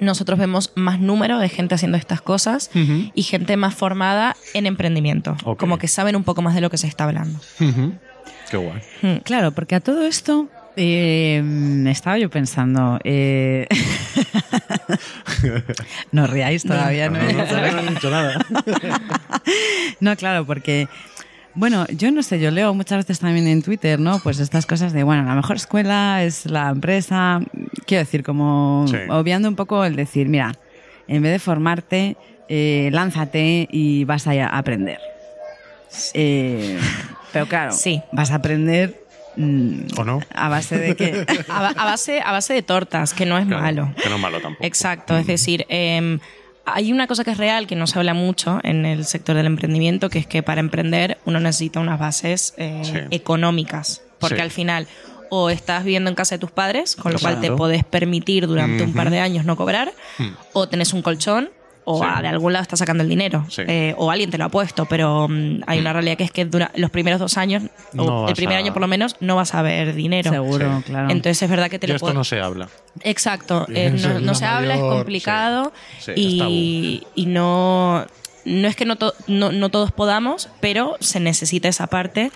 nosotros vemos más número de gente haciendo estas cosas y gente más formada en emprendimiento, Ok. como que saben un poco más de lo que se está hablando. Qué guay. Hmm, Claro, porque a todo esto eh, estaba yo pensando. eh, (laughs) no riáis todavía, ¿no? No, no, todavía no he dicho nada. (laughs) No, claro, porque, bueno, yo no sé, yo leo muchas veces también en Twitter, ¿no? Pues estas cosas de, bueno, la mejor escuela es la empresa. Quiero decir, como Sí. obviando un poco el decir, mira, en vez de formarte, eh, lánzate y vas a aprender. Eh, pero claro, Sí. vas a aprender mm, ¿O no? a base de que... A, ba- a base, a base de tortas, que no es Claro, malo. Que no es malo tampoco. Exacto, es decir, eh, hay una cosa que es real, que no se habla mucho en el sector del emprendimiento, que es que para emprender uno necesita unas bases eh, Sí. económicas, porque Sí. al final o estás viviendo en casa de tus padres, con lo cual te podés permitir durante un par de años no cobrar, o tenés un colchón o Sí. a- de algún lado está sacando el dinero, Sí. eh, o alguien te lo ha puesto, pero mm, hay una realidad que es que dura, los primeros dos años, No o el primer a- año por lo menos, no vas a ver dinero. Seguro, Sí. claro. Entonces es verdad que te Y lo esto puedo- no se habla. Exacto, (laughs) eh, no, no se habla, es complicado sí. Sí, y, y no, no es que no, to- no, no todos podamos, pero se necesita esa parte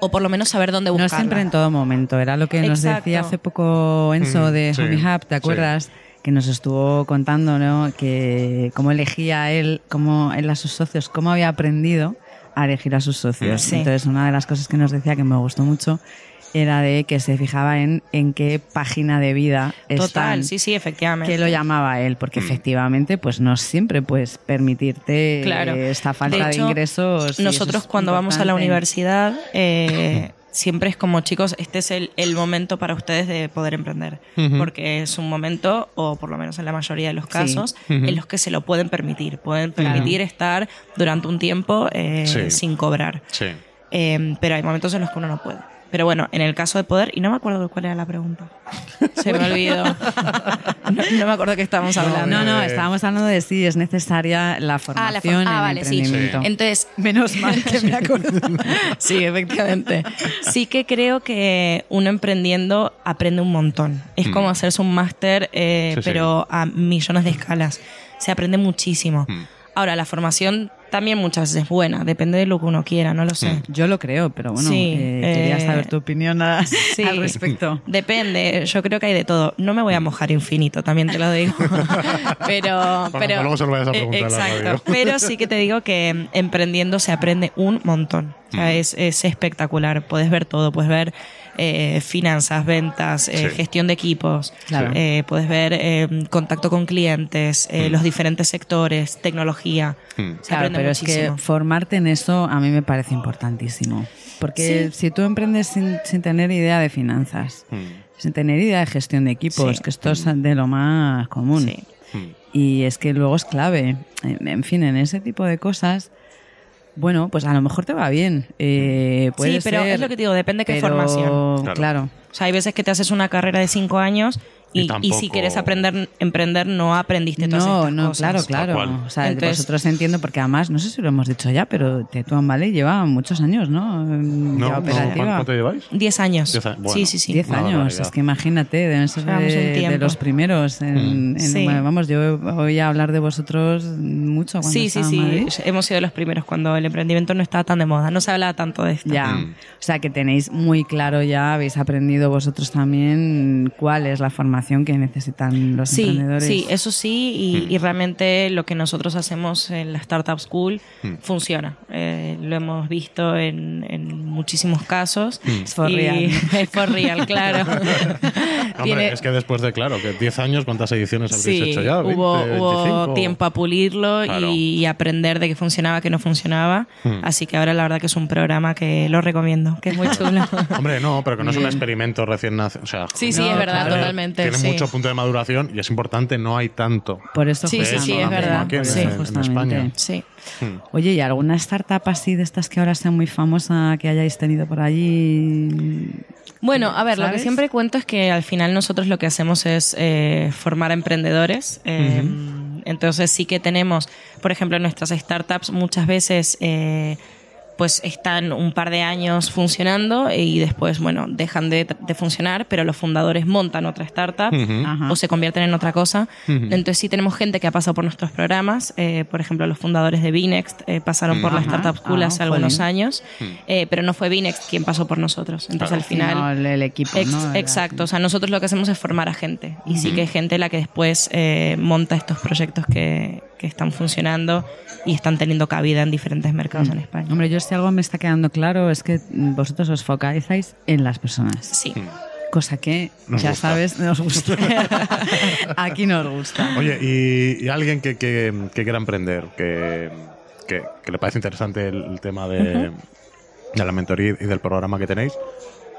o por lo menos saber dónde No buscarla. siempre en todo momento. Era lo que nos decía hace poco Enzo Mm, de sí, Hobby Hub, ¿te sí. Que nos estuvo contando, ¿no? Que cómo elegía él, cómo él a sus socios, cómo había aprendido a elegir a sus socios. Sí. Entonces, una de las cosas que nos decía que me gustó mucho era de que se fijaba en, en qué página de vida Total, están. sí, sí, efectivamente. que lo llamaba él, porque efectivamente, pues no siempre puedes permitirte Claro. esta falta De de, hecho, ingresos. Nosotros es cuando vamos a la universidad, eh, (laughs) siempre es como, chicos, este es el, el momento para ustedes de poder emprender. Porque es un momento, o por lo menos en la mayoría de los casos, en los que se lo pueden permitir. Pueden permitir estar durante un tiempo eh, Sí. sin cobrar. Sí. Eh, pero hay momentos en los que uno no puede. Pero bueno, en el caso de poder, y no me acuerdo cuál era la pregunta. Se me olvidó. No, no me acuerdo qué estábamos hablando. No, no, estábamos hablando de si es necesaria la Ah, la formación for- ah, vale, sí. Entonces, Menos mal que me acuerdo. (laughs) sí, efectivamente. Sí que creo que uno emprendiendo aprende un montón. Es como hacerse un máster, eh, Mm. Sí, sí. pero a millones de escalas. Se aprende muchísimo. Mm. Ahora, la formación también muchas veces es buena, depende de lo que uno quiera, no lo sé. Mm. Yo lo creo, pero bueno, Sí, eh, quería eh, saber tu opinión a- (laughs) Sí. al respecto. Depende, yo creo que hay de todo. No me voy a mojar infinito, también te lo digo. (laughs) pero, pero luego se lo vayas a eh, Exacto. (laughs) Pero sí que te digo que mm, emprendiendo se aprende un montón. O Mm. sea, es, es espectacular. Puedes ver todo, puedes ver eh, finanzas, ventas, eh, Sí. gestión de equipos, Claro. eh, puedes ver eh, contacto con clientes, eh, Mm. los diferentes sectores, tecnología. Mm. Se Claro, pero es que formarte en eso a mí me parece importantísimo. Porque si tú emprendes sin, sin tener idea de finanzas, Mm. sin tener idea de gestión de equipos, Sí. que esto es de lo más común. Sí. Mm. Y es que luego es clave. En, en fin, en ese tipo de cosas, bueno, pues a lo mejor te va bien. Eh, puede Sí, pero ser, es lo que te digo, depende qué pero, formación. Claro. Claro. O sea, hay veces que te haces una carrera de cinco años Y y, si quieres aprender emprender no aprendiste todas No, estas no, cosas. claro, claro. O sea, Entonces- vosotros entiendo porque además, no sé si lo hemos dicho ya, pero Tetuan Valley lleva muchos años, ¿no? No, no, operativa. ¿Cuánto lleváis? Diez años. Diez años, bueno. Sí, sí, sí. Diez Una años, es que imagínate, deben ser de, de los primeros. En, Mm. en- Sí. bueno, vamos, yo oí hablar de vosotros mucho cuando Sí, sí, sí. Madrid. Hemos sido los primeros cuando el emprendimiento no estaba tan de moda. No se hablaba tanto de esto. Ya, Mm. o sea que tenéis muy claro ya, habéis aprendido vosotros también cuál es la formación que necesitan los Sí, emprendedores. sí, eso sí, y, y realmente lo que nosotros hacemos en la Startup School Mm. funciona. Eh, lo hemos visto en, en muchísimos casos. Es for y- real. (laughs) es for real, claro. (laughs) Hombre, Tiene- es que después de, claro, que 10 años, ¿cuántas ediciones habréis Sí, hecho ya? ¿20, hubo, hubo 25? tiempo a pulirlo Claro. y, aprender de qué funcionaba, qué no funcionaba. Hmm. Así que ahora la verdad que es un programa que lo recomiendo, que es muy chulo. (laughs) Hombre, no, pero que no es un experimento recién nacido. O sea, Sí, sí, No, es verdad, claro. totalmente. Tiene sí. mucho punto de maduración y es importante, no hay tanto. Por eso Sí, sí, sí, es verdad. En- Sí. en. España. Sí. Hmm. Oye, ¿y alguna startup así de estas que ahora sea muy famosa que hayáis tenido por allí? Bueno, a ver, lo que siempre cuento es que al final nosotros lo que hacemos es eh, formar a emprendedores. eh, Entonces sí que tenemos, por ejemplo, nuestras startups muchas veces eh, pues están un par de años funcionando y después, bueno, dejan de, de funcionar, pero los fundadores montan otra startup Ujú. Ajá. o se convierten en otra cosa. Ujú. Entonces sí tenemos gente que ha pasado por nuestros programas. eh, por ejemplo, los fundadores de Binext eh, pasaron por la. Startup School Ah, hace algunos jolín. años, eh, pero no fue Binext quien pasó por nosotros. Entonces Claro. al final... No, el, el equipo, Ex- ¿no? Exacto, o sea, nosotros lo que hacemos es formar a gente y sí que hay gente la que después eh, monta estos proyectos que, que están funcionando y están teniendo cabida en diferentes mercados en España. Hombre, yo si algo me está quedando claro es que vosotros os focalizáis en las personas. Sí. Cosa que, Nos ya gusta. sabes, nos gusta. (laughs) Aquí nos gusta. Oye, y, y alguien que, que- que quiera emprender, que, que- que le parece interesante el, el tema de, de la mentoría y del programa que tenéis,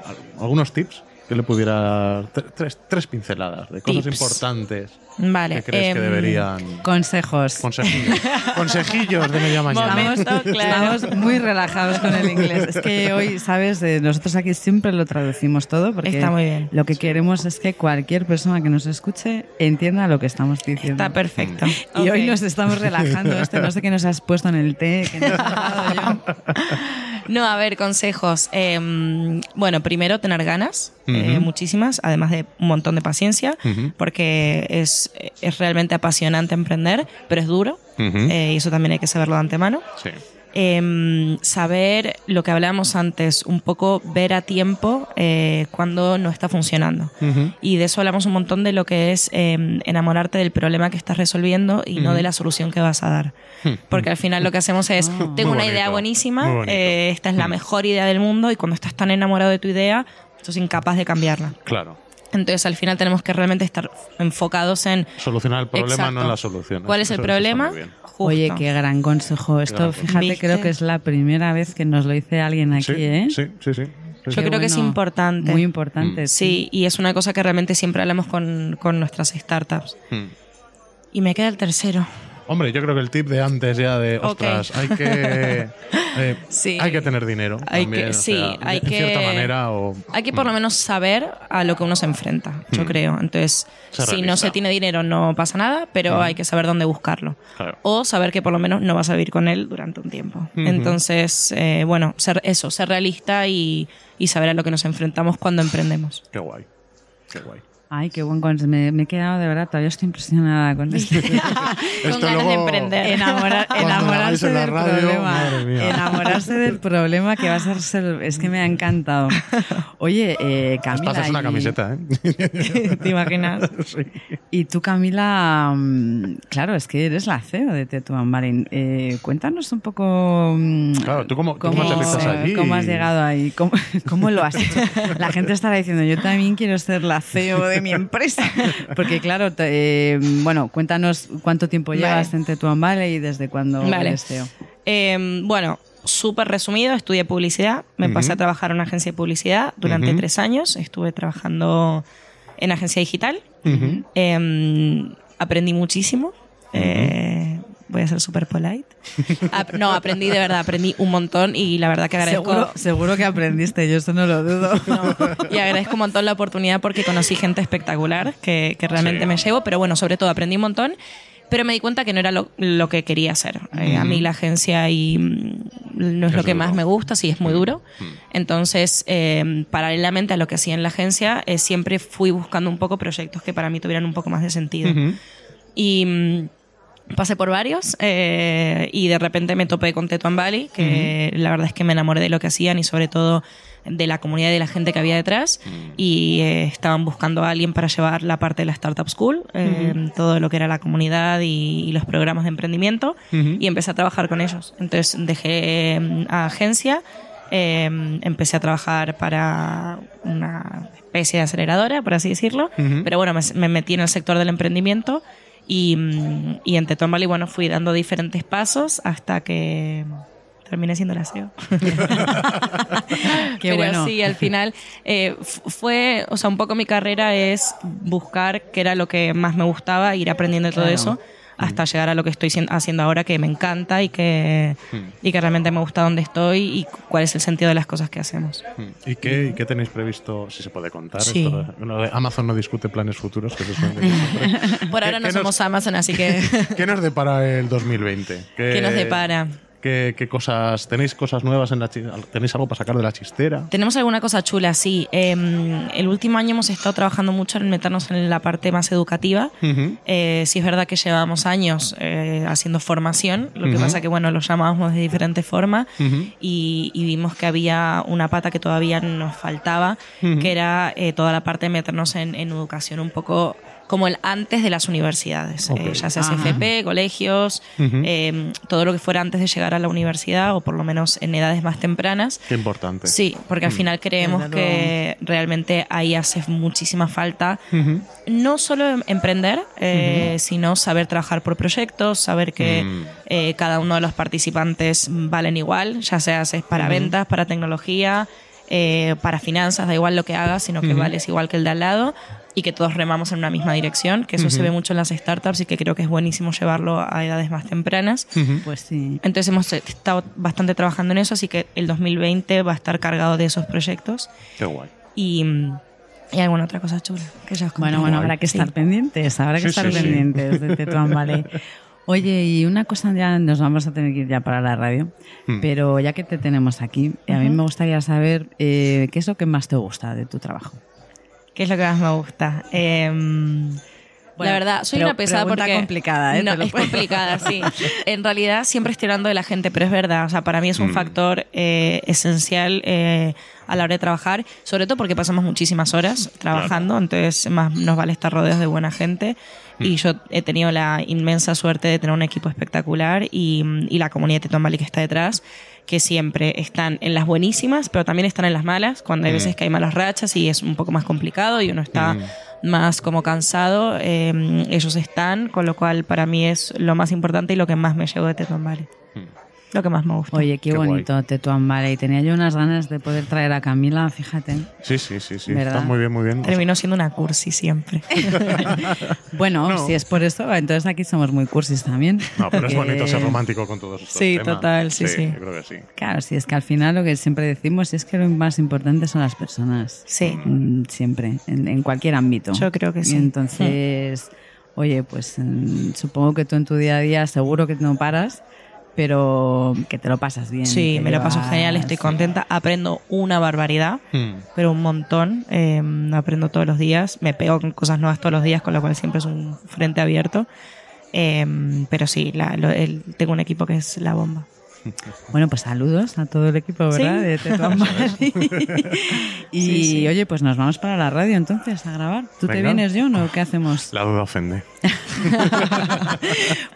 ¿al- ¿algunos tips que le pudiera tre- tres, tres pinceladas de cosas Tips. importantes Vale. que crees que em, deberían Consejos. consejillos (laughs) consejillos de media mañana Momento. Estamos, claro. estamos muy relajados con el inglés. Es que hoy, ¿sabes? Eh, Nosotros aquí siempre lo traducimos todo porque Está muy bien. lo que queremos es que cualquier persona que nos escuche entienda lo que estamos diciendo. Está perfecto. Y hoy Ok. nos estamos relajando. Este no sé qué nos has puesto en el té, que nos has dado yo. (laughs) No, a ver, consejos. Eh, bueno, primero tener ganas, eh, muchísimas, además de un montón de paciencia, porque es, es realmente apasionante emprender, pero es duro, eh, y eso también hay que saberlo de antemano. sí Eh, saber lo que hablábamos antes, un poco ver a tiempo eh, cuando no está funcionando. Y de eso hablamos un montón de lo que es eh, enamorarte del problema que estás resolviendo y no de la solución que vas a dar. Porque al final lo que hacemos es, tengo Muy una idea buenísima, eh, esta es la mejor idea del mundo y cuando estás tan enamorado de tu idea, sos incapaz de cambiarla. claro Entonces al final tenemos que realmente estar enfocados en solucionar el problema Exacto. no en la solución cuál es el eso problema. Justo. Oye, qué gran consejo. Esto, Gran fíjate, ¿Viste? creo que es la primera vez que nos lo dice alguien aquí, sí, ¿eh? sí sí sí, sí. Yo Qué creo que es importante. Muy importante. Sí, y es una cosa que realmente siempre hablamos con, con nuestras startups. Hmm. Y me queda el tercero. Hombre, yo creo que el tip de antes ya de, ostras, hay que (laughs) eh, Sí. hay que tener dinero. Hay también, que- o sí, sea, hay de que- cierta manera o Hay que por lo menos saber a lo que uno se enfrenta, yo creo. Entonces, si no se tiene dinero no pasa nada, pero hay que saber dónde buscarlo. Claro. O saber que por lo menos no vas a vivir con él durante un tiempo. Entonces, eh, bueno, ser eso, ser realista y, y saber a lo que nos enfrentamos cuando emprendemos. Qué guay. Qué guay. Ay, qué buen consejo. Me, me he quedado de verdad, todavía estoy impresionada con (laughs) esto. con Esto ganas de luego- emprender. Enamorar- lo hagáis enamorarse del radio, problema. Enamorarse del problema que va a ser, ser- Es que me ha encantado. Oye, eh, Camila. haces una y- camiseta, ¿eh? (laughs) ¿Te imaginas? (laughs) Y tú, Camila, mm, claro, es que eres la CEO de Tetuan Marín. Eh, cuéntanos un poco. mm, Claro, ¿tú cómo- tú cómo aterrizas allí? ¿Cómo has llegado ahí? ¿Cómo, cómo lo has hecho? La gente estará diciendo, yo también quiero ser la CEO de mi empresa. (laughs) Porque, claro, te- eh, bueno, cuéntanos cuánto tiempo Vale. llevas en Tetuan Valley y desde cuándo Vale. eres CEO. Eh, bueno, súper resumido, estudié publicidad, me pasé a trabajar en una agencia de publicidad durante tres años, estuve trabajando en agencia digital. Eh, aprendí muchísimo, eh, voy a ser súper polite. (laughs) No, aprendí de verdad, aprendí un montón y la verdad que agradezco... Seguro, seguro que aprendiste, yo eso no lo dudo. (laughs) Y agradezco un montón la oportunidad porque conocí gente espectacular que, que realmente Sí. me llevo, pero bueno, sobre todo aprendí un montón, pero me di cuenta que no era lo, lo que quería hacer. Eh, A mí la agencia y mm, no es, Es lo que más me gusta, sí, es muy duro. Entonces, eh, paralelamente a lo que hacía en la agencia, eh, siempre fui buscando un poco proyectos que para mí tuvieran un poco más de sentido. Y mm, pasé por varios eh, y de repente me topé con Tetuan Valley, que la verdad es que me enamoré de lo que hacían y sobre todo de la comunidad y de la gente que había detrás. Y eh, estaban buscando a alguien para llevar la parte de la Startup School, eh, todo lo que era la comunidad y, y los programas de emprendimiento y empecé a trabajar con ellos. Entonces dejé eh, a agencia, eh, empecé a trabajar para una especie de aceleradora, por así decirlo, pero bueno, me, me metí en el sector del emprendimiento y, y en Valley, bueno, fui dando diferentes pasos hasta que terminé siendo la CEO. (laughs) Qué Pero bueno. sí, al final eh, fue, o sea, un poco mi carrera es buscar qué era lo que más me gustaba, ir aprendiendo de todo Claro. eso hasta llegar a lo que estoy haciendo ahora que me encanta y que, Mm. y que realmente me gusta dónde estoy y cuál es el sentido de las cosas que hacemos. ¿Y qué, y qué tenéis previsto, si se puede contar? Sí. Esto bueno, Amazon no discute planes futuros, que se. (laughs) Por ¿Qué- ahora no somos Amazon, así que (laughs) ¿Qué nos depara el 2020? ¿Qué, ¿qué nos depara? ¿Qué, qué cosas? ¿Tenéis cosas nuevas en la ¿Tenéis algo para sacar de la chistera? Tenemos alguna cosa chula, sí. Eh, el último año hemos estado trabajando mucho en meternos en la parte más educativa. Ujú. Eh, sí es verdad que llevábamos años eh, haciendo formación, lo que Ujú. pasa que bueno, lo llamábamos de diferente forma Ujú. y, y vimos que había una pata que todavía nos faltaba, que era eh, toda la parte de meternos en, en educación un poco como el antes de las universidades. Eh, ya sea Ajá. CFP, colegios, eh, todo lo que fuera antes de llegar a la universidad o por lo menos en edades más tempranas. Qué importante. Sí, porque al final creemos que realmente ahí hace muchísima falta no solo em- emprender, eh, sino saber trabajar por proyectos, saber que Mm. eh, cada uno de los participantes valen igual, ya sea es para ventas, para tecnología, eh, para finanzas, da igual lo que hagas, sino que vales igual que el de al lado y que todos remamos en una misma dirección, que eso se ve mucho en las startups y que creo que es buenísimo llevarlo a edades más tempranas. Pues sí. Entonces hemos estado bastante trabajando en eso, así que el 2020 va a estar cargado de esos proyectos. Qué guay. Y, y alguna otra cosa chula que ya os Bueno, bueno, habrá que Sí. estar pendientes, habrá que Sí, estar sí, sí. pendientes de Tetuán Valley. (laughs) Oye, y una cosa ya nos vamos a tener que ir ya para la radio, Hmm. pero ya que te tenemos aquí, a mí me gustaría saber eh, qué es lo que más te gusta de tu trabajo. ¿Qué es lo que más me gusta? Em, Bueno, la verdad, soy una pesada porque... complicada, ¿eh? No, es puedo- complicada, sí. (laughs) En realidad siempre estoy hablando de la gente, pero es verdad. O sea, para mí es un factor eh, esencial eh, a la hora de trabajar, sobre todo porque pasamos muchísimas horas trabajando, entonces más nos vale estar rodeados de buena gente. Y yo he tenido la inmensa suerte de tener un equipo espectacular y, y la comunidad de Teton Valley que está detrás, que siempre están en las buenísimas, pero también están en las malas, cuando hay veces que hay malas rachas y es un poco más complicado y uno está más como cansado, eh, ellos están, con lo cual para mí es lo más importante y lo que más me llevo de Teton Valley. Lo que más me gusta. Oye, qué, Qué guay. bonito Tetuán Valley. Tenía yo unas ganas de poder traer a Camila, fíjate. Sí, sí, sí, sí. ¿Verdad? Está muy bien, muy bien. Terminó siendo una cursi siempre. (laughs) Bueno, No. si es por eso, entonces aquí somos muy cursis también. No, pero es bonito ser romántico con todos estos Sí, temas. total, sí, sí. yo creo que sí. Claro, si es que al final lo que siempre decimos es que lo más importante son las personas. Sí. Mm, Siempre, en, en cualquier ámbito. Yo creo que sí. Y entonces, oye, pues mm, supongo que tú en tu día a día seguro que no paras, pero que te lo pasas bien. Sí, me lo paso genial, estoy contenta, aprendo una barbaridad, Hmm. pero un montón, eh, aprendo todos los días, me pego con cosas nuevas todos los días, con lo cual siempre es un frente abierto. Eh, pero sí, la- lo- el- tengo un equipo que es la bomba. (laughs) Bueno, pues saludos a todo el equipo, ¿verdad? Sí. De Tetuán y Sí, sí. oye, pues nos vamos para la radio entonces a grabar. ¿Tú te vienes, John, o qué hacemos? La duda ofende. (laughs)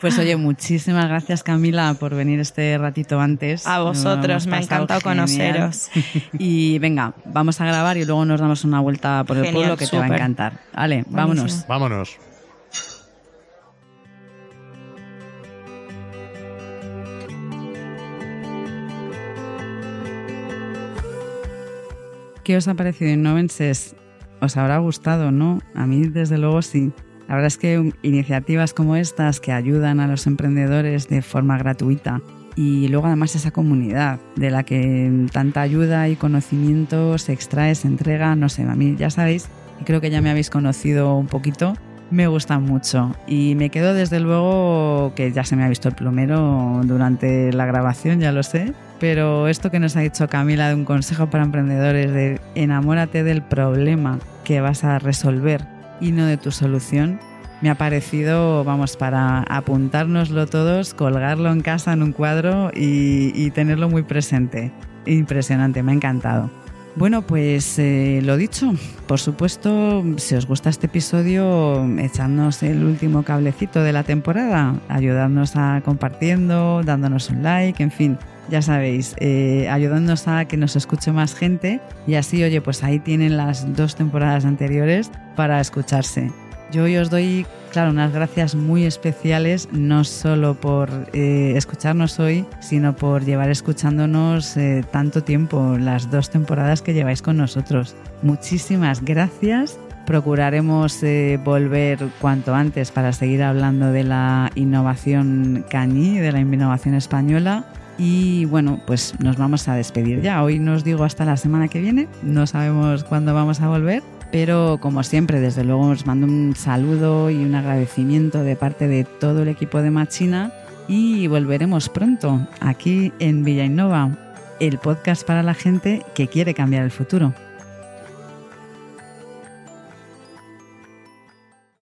Pues oye, muchísimas gracias Camila por venir este ratito antes. A vosotros, me ha encantado genial. conoceros. (laughs) Y venga, vamos a grabar y luego nos damos una vuelta por el Genial, pueblo que te va a encantar. Vale, vámonos. Vámonos. ¿Qué os ha parecido Innovenses? ¿Os habrá gustado, no? A mí, desde luego, sí. La verdad es que iniciativas como estas que ayudan a los emprendedores de forma gratuita y luego además esa comunidad de la que tanta ayuda y conocimiento se extrae, se entrega, no sé, a mí ya sabéis, y creo que ya me habéis conocido un poquito, me gusta mucho y me quedo desde luego que ya se me ha visto el plomero durante la grabación, ya lo sé, pero esto que nos ha dicho Camila de un consejo para emprendedores de enamórate del problema que vas a resolver y no de tu solución, me ha parecido, vamos, para apuntárnoslo todos, colgarlo en casa en un cuadro y tenerlo muy presente. Impresionante, me ha encantado. Bueno, pues eh, lo dicho, por supuesto, si os gusta este episodio, echadnos el último cablecito de la temporada, ayudadnos a compartiendo, dándonos un like, en fin, ya sabéis, eh, ayudándonos a que nos escuche más gente y así, oye, pues ahí tienen las dos temporadas anteriores para escucharse. Yo hoy os doy, claro, unas gracias muy especiales, no solo por eh, escucharnos hoy, sino por llevar escuchándonos eh, tanto tiempo, las dos temporadas que lleváis con nosotros. Muchísimas gracias. Procuraremos eh, volver cuanto antes para seguir hablando de la innovación cañí, de la innovación española. Y bueno, pues nos vamos a despedir ya. Hoy nos digo hasta la semana que viene. No sabemos cuándo vamos a volver. Pero como siempre, desde luego os mando un saludo y un agradecimiento de parte de todo el equipo de Machina y volveremos pronto aquí en Villa Innova, el podcast para la gente que quiere cambiar el futuro.